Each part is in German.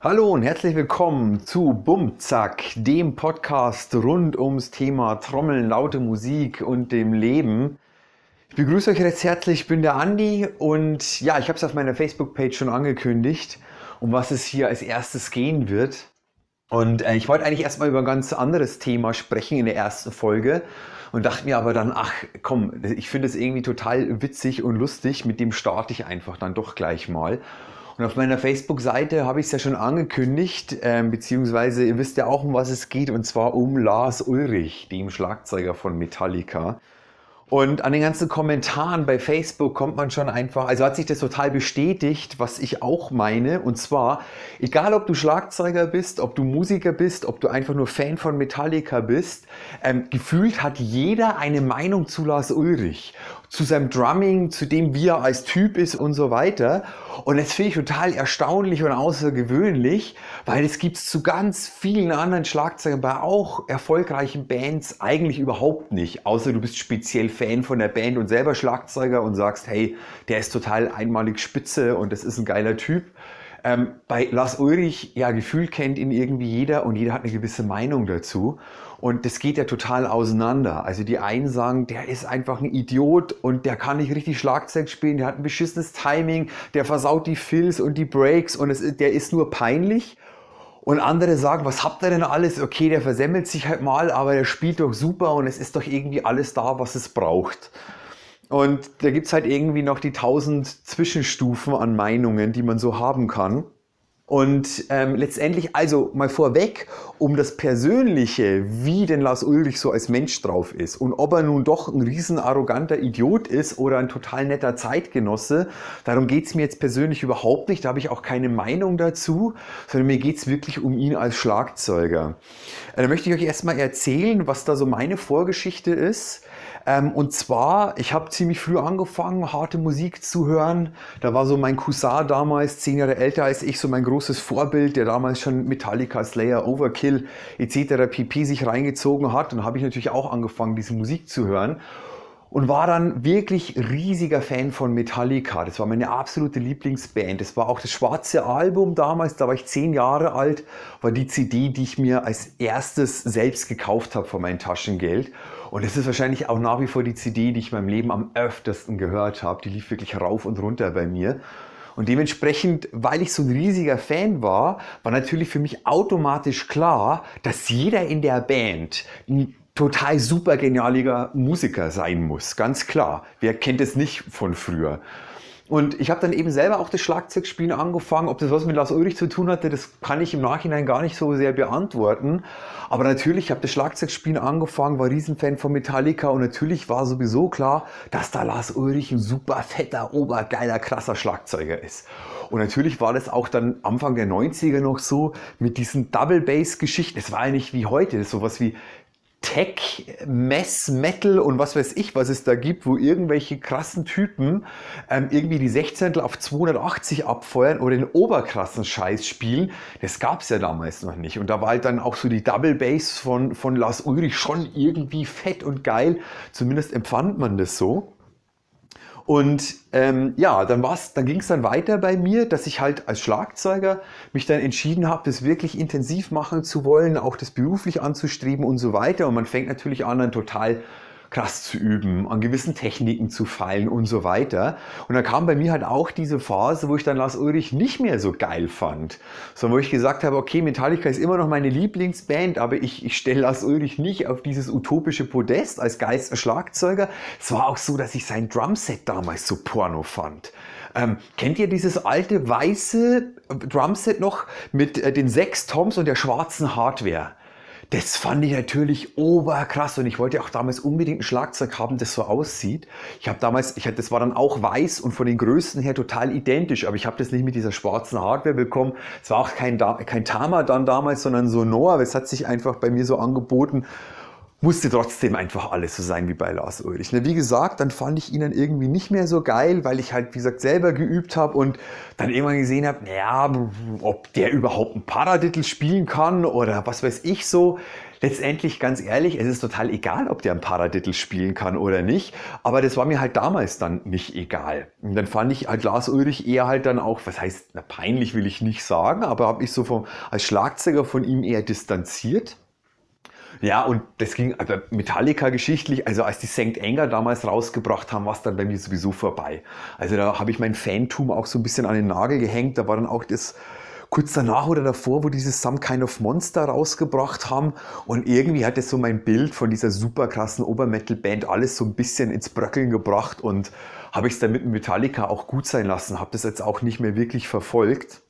Hallo und herzlich willkommen zu Bumzack, dem Podcast rund ums Thema Trommeln, laute Musik und dem Leben. Ich begrüße euch recht herzlich, ich bin der Andi und ja, ich habe es auf meiner Facebook-Page schon angekündigt, um was es hier als erstes gehen wird. Und äh, ich wollte eigentlich erstmal über ein ganz anderes Thema sprechen in der ersten Folge und dachte mir aber dann, ach komm, ich finde es irgendwie total witzig und lustig, mit dem starte ich einfach dann doch gleich mal. Und auf meiner Facebook-Seite habe ich es ja schon angekündigt, äh, beziehungsweise ihr wisst ja auch, um was es geht, und zwar um Lars Ulrich, dem Schlagzeuger von Metallica. Und an den ganzen Kommentaren bei Facebook kommt man schon einfach, also hat sich das total bestätigt, was ich auch meine. Und zwar, egal ob du Schlagzeuger bist, ob du Musiker bist, ob du einfach nur Fan von Metallica bist, ähm, gefühlt hat jeder eine Meinung zu Lars Ulrich zu seinem Drumming, zu dem, wie er als Typ ist und so weiter. Und das finde ich total erstaunlich und außergewöhnlich, weil es gibt es zu ganz vielen anderen Schlagzeugern bei auch erfolgreichen Bands eigentlich überhaupt nicht. Außer du bist speziell Fan von der Band und selber Schlagzeuger und sagst, hey, der ist total einmalig spitze und das ist ein geiler Typ. Ähm, bei Lars Ulrich, ja, gefühlt kennt ihn irgendwie jeder und jeder hat eine gewisse Meinung dazu. Und das geht ja total auseinander. Also die einen sagen, der ist einfach ein Idiot und der kann nicht richtig Schlagzeug spielen, der hat ein beschissenes Timing, der versaut die Fills und die Breaks und es, der ist nur peinlich. Und andere sagen, was habt ihr denn alles? Okay, der versemmelt sich halt mal, aber der spielt doch super und es ist doch irgendwie alles da, was es braucht. Und da gibt es halt irgendwie noch die tausend Zwischenstufen an Meinungen, die man so haben kann. Und ähm, letztendlich, also mal vorweg, um das Persönliche, wie denn Lars Ulrich so als Mensch drauf ist und ob er nun doch ein riesen arroganter Idiot ist oder ein total netter Zeitgenosse, darum geht's mir jetzt persönlich überhaupt nicht, da habe ich auch keine Meinung dazu, sondern mir geht's wirklich um ihn als Schlagzeuger. Äh, da möchte ich euch erstmal erzählen, was da so meine Vorgeschichte ist. Ähm, und zwar, ich habe ziemlich früh angefangen, harte Musik zu hören. Da war so mein Cousin damals, zehn Jahre älter als ich, so mein großes Vorbild, der damals schon Metallica, Slayer, Overkill etc. pp. sich reingezogen hat. Und habe ich natürlich auch angefangen, diese Musik zu hören und war dann wirklich riesiger Fan von Metallica. Das war meine absolute Lieblingsband. Das war auch das schwarze Album damals, da war ich zehn Jahre alt, war die CD, die ich mir als erstes selbst gekauft habe von meinem Taschengeld. Und es ist wahrscheinlich auch nach wie vor die CD, die ich in meinem Leben am öftesten gehört habe. Die lief wirklich rauf und runter bei mir. Und dementsprechend, weil ich so ein riesiger Fan war, war natürlich für mich automatisch klar, dass jeder in der Band ein total super genialiger Musiker sein muss. Ganz klar. Wer kennt es nicht von früher? Und ich habe dann eben selber auch das Schlagzeugspielen angefangen. Ob das was mit Lars Ulrich zu tun hatte, das kann ich im Nachhinein gar nicht so sehr beantworten. Aber natürlich habe das Schlagzeugspielen angefangen, war Riesenfan von Metallica und natürlich war sowieso klar, dass da Lars Ulrich ein super fetter, obergeiler, krasser Schlagzeuger ist. Und natürlich war das auch dann Anfang der 90er noch so mit diesen Double Bass Geschichten. Es war ja nicht wie heute, sowas wie Tech, Mess, Metal und was weiß ich, was es da gibt, wo irgendwelche krassen Typen ähm, irgendwie die 16 auf 280 abfeuern oder den oberkrassen Scheiß spielen. Das gab es ja damals noch nicht. Und da war halt dann auch so die Double Bass von, von Lars Ulrich schon irgendwie fett und geil. Zumindest empfand man das so. Und ähm, ja, dann, war's, dann ging es dann weiter bei mir, dass ich halt als Schlagzeuger mich dann entschieden habe, das wirklich intensiv machen zu wollen, auch das beruflich anzustreben und so weiter. Und man fängt natürlich an, dann total krass zu üben, an gewissen Techniken zu fallen und so weiter. Und dann kam bei mir halt auch diese Phase, wo ich dann Lars Ulrich nicht mehr so geil fand, sondern wo ich gesagt habe, okay, Metallica ist immer noch meine Lieblingsband, aber ich, ich stelle Lars Ulrich nicht auf dieses utopische Podest als geilster Schlagzeuger. Es war auch so, dass ich sein Drumset damals so porno fand. Ähm, kennt ihr dieses alte weiße Drumset noch mit äh, den sechs Toms und der schwarzen Hardware? Das fand ich natürlich oberkrass und ich wollte auch damals unbedingt ein Schlagzeug haben, das so aussieht. Ich habe damals, ich, das war dann auch weiß und von den Größen her total identisch, aber ich habe das nicht mit dieser schwarzen Hardware bekommen. Es war auch kein, kein Tama dann damals, sondern Sonor, es hat sich einfach bei mir so angeboten. Musste trotzdem einfach alles so sein wie bei Lars Ulrich. Ne, wie gesagt, dann fand ich ihn dann irgendwie nicht mehr so geil, weil ich halt, wie gesagt, selber geübt habe und dann irgendwann gesehen habe, naja, ob der überhaupt ein Paradiddle spielen kann oder was weiß ich so. Letztendlich, ganz ehrlich, es ist total egal, ob der ein Paradiddle spielen kann oder nicht, aber das war mir halt damals dann nicht egal. Und dann fand ich halt Lars Ulrich eher halt dann auch, was heißt, na, peinlich will ich nicht sagen, aber habe ich so vom, als Schlagzeuger von ihm eher distanziert ja, und das ging also Metallica geschichtlich, also als die St. Anger damals rausgebracht haben, war es dann bei mir sowieso vorbei. Also da habe ich mein Fantum auch so ein bisschen an den Nagel gehängt. Da war dann auch das kurz danach oder davor, wo dieses Some Kind of Monster rausgebracht haben. Und irgendwie hat es so mein Bild von dieser super krassen Obermetal-Band alles so ein bisschen ins Bröckeln gebracht und habe ich es dann mit Metallica auch gut sein lassen, habe das jetzt auch nicht mehr wirklich verfolgt.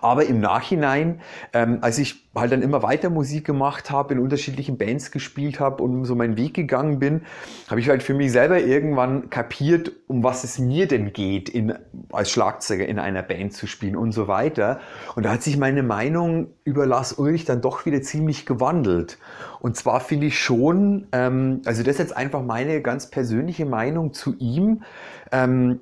Aber im Nachhinein, ähm, als ich halt dann immer weiter Musik gemacht habe, in unterschiedlichen Bands gespielt habe und so meinen Weg gegangen bin, habe ich halt für mich selber irgendwann kapiert, um was es mir denn geht, in, als Schlagzeuger in einer Band zu spielen und so weiter. Und da hat sich meine Meinung über Lars Ulrich dann doch wieder ziemlich gewandelt. Und zwar finde ich schon, ähm, also das ist jetzt einfach meine ganz persönliche Meinung zu ihm, ähm,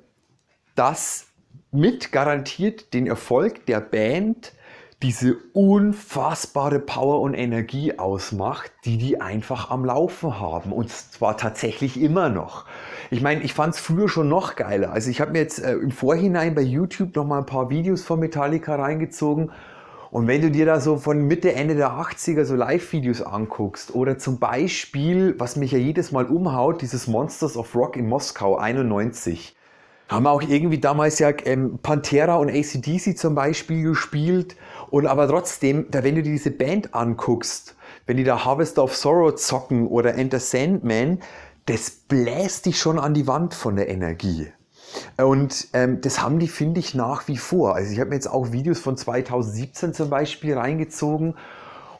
dass mit garantiert den Erfolg der Band diese unfassbare Power und Energie ausmacht, die die einfach am Laufen haben. Und zwar tatsächlich immer noch. Ich meine, ich fand es früher schon noch geiler. Also ich habe mir jetzt äh, im Vorhinein bei YouTube noch mal ein paar Videos von Metallica reingezogen. Und wenn du dir da so von Mitte, Ende der 80er so Live-Videos anguckst oder zum Beispiel, was mich ja jedes Mal umhaut, dieses Monsters of Rock in Moskau 91 haben auch irgendwie damals ja ähm, Pantera und ACDC zum Beispiel gespielt. Und aber trotzdem, da, wenn du dir diese Band anguckst, wenn die da Harvest of Sorrow zocken oder Enter Sandman, das bläst dich schon an die Wand von der Energie. Und ähm, das haben die, finde ich, nach wie vor. Also ich habe mir jetzt auch Videos von 2017 zum Beispiel reingezogen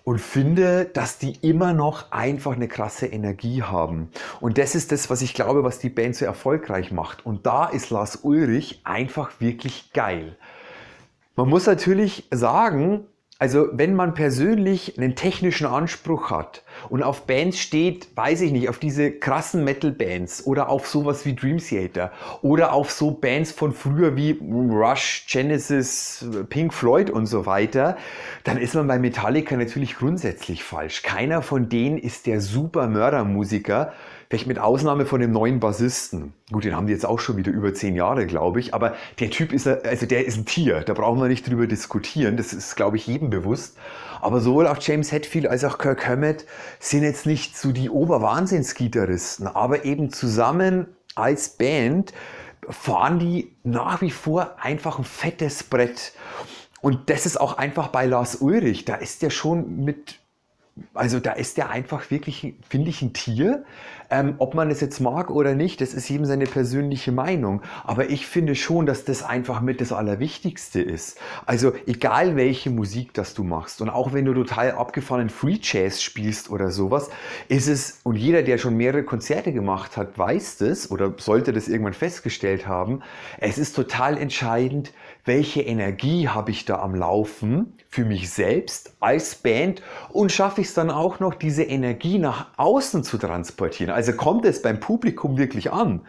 und finde, dass die immer noch einfach eine krasse Energie haben. Und das ist das, was ich glaube, was die Band so erfolgreich macht. Und da ist Lars Ulrich einfach wirklich geil. Man muss natürlich sagen, also wenn man persönlich einen technischen Anspruch hat und auf Bands steht, weiß ich nicht, auf diese krassen Metal-Bands oder auf sowas wie Dream Theater oder auf so Bands von früher wie Rush, Genesis, Pink Floyd und so weiter, dann ist man bei Metallica natürlich grundsätzlich falsch. Keiner von denen ist der super Mördermusiker, Vielleicht mit Ausnahme von dem neuen Bassisten. Gut, den haben die jetzt auch schon wieder über zehn Jahre, glaube ich. Aber der Typ ist, also der ist ein Tier. Da brauchen wir nicht drüber diskutieren. Das ist, glaube ich, jedem bewusst. Aber sowohl auch James Hetfield als auch Kirk Hammett sind jetzt nicht so die Oberwahnsinnsgitarristen. Aber eben zusammen als Band fahren die nach wie vor einfach ein fettes Brett. Und das ist auch einfach bei Lars Ulrich. Da ist der schon mit also da ist der einfach wirklich, finde ich, ein Tier. Ähm, ob man es jetzt mag oder nicht, das ist jedem seine persönliche Meinung. Aber ich finde schon, dass das einfach mit das Allerwichtigste ist. Also egal welche Musik das du machst und auch wenn du total abgefahrenen Free Jazz spielst oder sowas, ist es, und jeder, der schon mehrere Konzerte gemacht hat, weiß das oder sollte das irgendwann festgestellt haben, es ist total entscheidend, welche Energie habe ich da am Laufen für mich selbst als Band und schaffe ich es dann auch noch, diese Energie nach außen zu transportieren. Also kommt es beim Publikum wirklich an.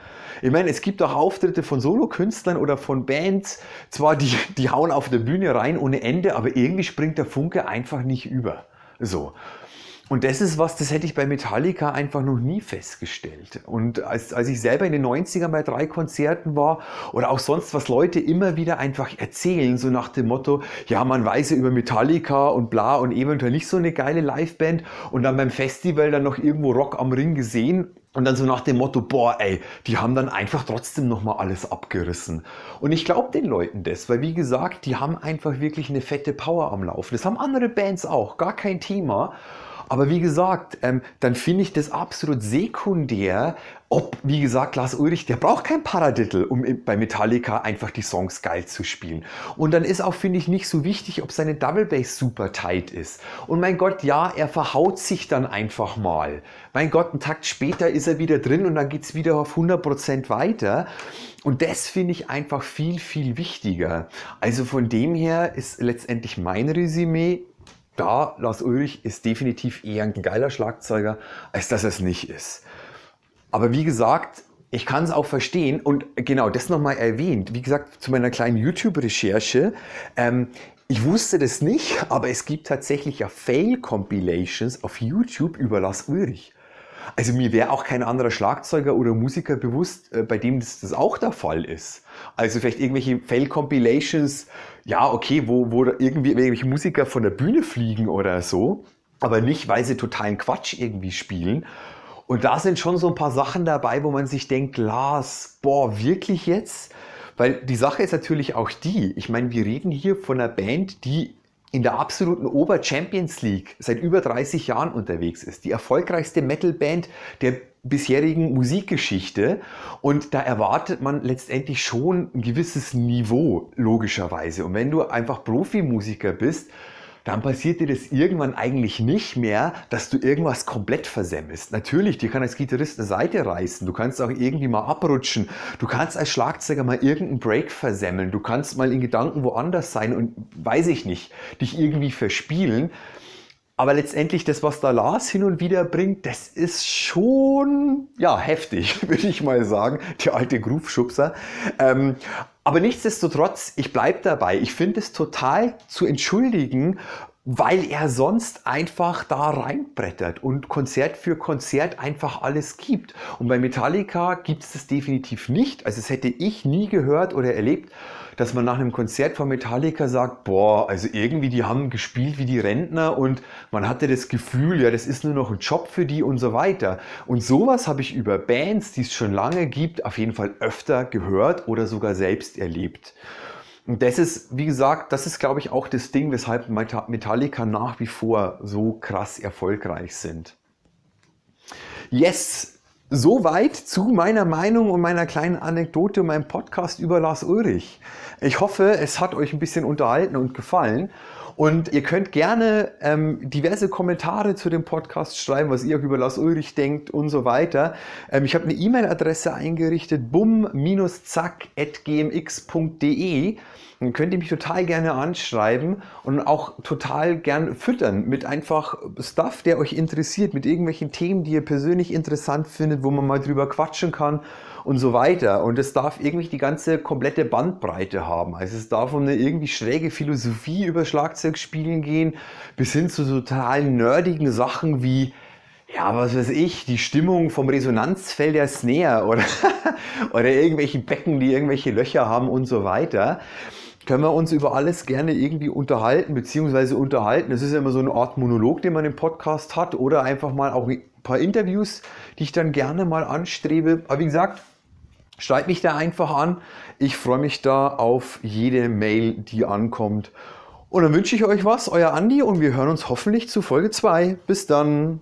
Ich meine, es gibt auch Auftritte von Solokünstlern oder von Bands, zwar die, die hauen auf der Bühne rein ohne Ende, aber irgendwie springt der Funke einfach nicht über. So. Und das ist was, das hätte ich bei Metallica einfach noch nie festgestellt. Und als, als ich selber in den 90ern bei drei Konzerten war oder auch sonst, was Leute immer wieder einfach erzählen, so nach dem Motto, ja, man weiß ja über Metallica und bla und eventuell nicht so eine geile Liveband und dann beim Festival dann noch irgendwo Rock am Ring gesehen und dann so nach dem Motto, boah, ey, die haben dann einfach trotzdem nochmal alles abgerissen. Und ich glaube den Leuten das, weil wie gesagt, die haben einfach wirklich eine fette Power am Laufen. Das haben andere Bands auch, gar kein Thema. Aber wie gesagt, ähm, dann finde ich das absolut sekundär, ob, wie gesagt, Lars Ulrich, der braucht kein Paradiddle, um bei Metallica einfach die Songs geil zu spielen. Und dann ist auch, finde ich, nicht so wichtig, ob seine Double Bass super tight ist. Und mein Gott, ja, er verhaut sich dann einfach mal. Mein Gott, einen Takt später ist er wieder drin und dann geht es wieder auf 100% weiter. Und das finde ich einfach viel, viel wichtiger. Also von dem her ist letztendlich mein Resümee, da, Lars Ulrich ist definitiv eher ein geiler Schlagzeuger, als dass er es nicht ist. Aber wie gesagt, ich kann es auch verstehen und genau das nochmal erwähnt. Wie gesagt, zu meiner kleinen YouTube-Recherche. Ähm, ich wusste das nicht, aber es gibt tatsächlich ja Fail-Compilations auf YouTube über Lars Ulrich. Also mir wäre auch kein anderer Schlagzeuger oder Musiker bewusst, äh, bei dem das, das, auch der Fall ist. Also vielleicht irgendwelche Fail-Compilations, ja okay, wo, wo irgendwie irgendwelche Musiker von der Bühne fliegen oder so, aber nicht, weil sie totalen Quatsch irgendwie spielen. Und da sind schon so ein paar Sachen dabei, wo man sich denkt, Lars, boah, wirklich jetzt? Weil die Sache ist natürlich auch die, ich meine, wir reden hier von einer Band, die in der absoluten Ober-Champions League seit über 30 Jahren unterwegs ist. Die erfolgreichste Metal-Band der bisherigen Musikgeschichte. Und da erwartet man letztendlich schon ein gewisses Niveau, logischerweise. Und wenn du einfach Profimusiker bist, dann passiert dir das irgendwann eigentlich nicht mehr, dass du irgendwas komplett versemmelst. Natürlich, dir kann als Gitarrist eine Seite reißen, du kannst auch irgendwie mal abrutschen, du kannst als Schlagzeuger mal irgendeinen Break versemmeln, du kannst mal in Gedanken woanders sein und weiß ich nicht, dich irgendwie verspielen. Aber letztendlich das, was da Lars hin und wieder bringt, das ist schon, ja, heftig, würde ich mal sagen. Der alte Groove-Schubser. Ähm, aber nichtsdestotrotz, ich bleibe dabei. Ich finde es total zu entschuldigen, weil er sonst einfach da reinbrettert und Konzert für Konzert einfach alles gibt. Und bei Metallica gibt es das definitiv nicht. Also das hätte ich nie gehört oder erlebt dass man nach einem Konzert von Metallica sagt, boah, also irgendwie die haben gespielt wie die Rentner und man hatte das Gefühl, ja, das ist nur noch ein Job für die und so weiter. Und sowas habe ich über Bands, die es schon lange gibt, auf jeden Fall öfter gehört oder sogar selbst erlebt. Und das ist, wie gesagt, das ist, glaube ich, auch das Ding, weshalb Metallica nach wie vor so krass erfolgreich sind. Yes, Soweit zu meiner Meinung und meiner kleinen Anekdote, meinem Podcast über Lars Ulrich. Ich hoffe, es hat euch ein bisschen unterhalten und gefallen. Und ihr könnt gerne ähm, diverse Kommentare zu dem Podcast schreiben, was ihr über Lars Ulrich denkt und so weiter. Ähm, ich habe eine E-Mail-Adresse eingerichtet, bum-zack.gmx.de. Dann könnt ihr mich total gerne anschreiben und auch total gern füttern mit einfach Stuff, der euch interessiert, mit irgendwelchen Themen, die ihr persönlich interessant findet, wo man mal drüber quatschen kann und so weiter. Und es darf irgendwie die ganze komplette Bandbreite haben. Also es darf um eine irgendwie schräge Philosophie über Schlagzeugspielen gehen, bis hin zu total nerdigen Sachen wie ja, was weiß ich, die Stimmung vom Resonanzfeld der Snare oder, oder irgendwelche Becken, die irgendwelche Löcher haben und so weiter können wir uns über alles gerne irgendwie unterhalten, beziehungsweise unterhalten. Es ist ja immer so eine Art Monolog, den man im Podcast hat, oder einfach mal auch ein paar Interviews, die ich dann gerne mal anstrebe. Aber wie gesagt, schreibt mich da einfach an. Ich freue mich da auf jede Mail, die ankommt. Und dann wünsche ich euch was, euer Andi, und wir hören uns hoffentlich zu Folge 2. Bis dann.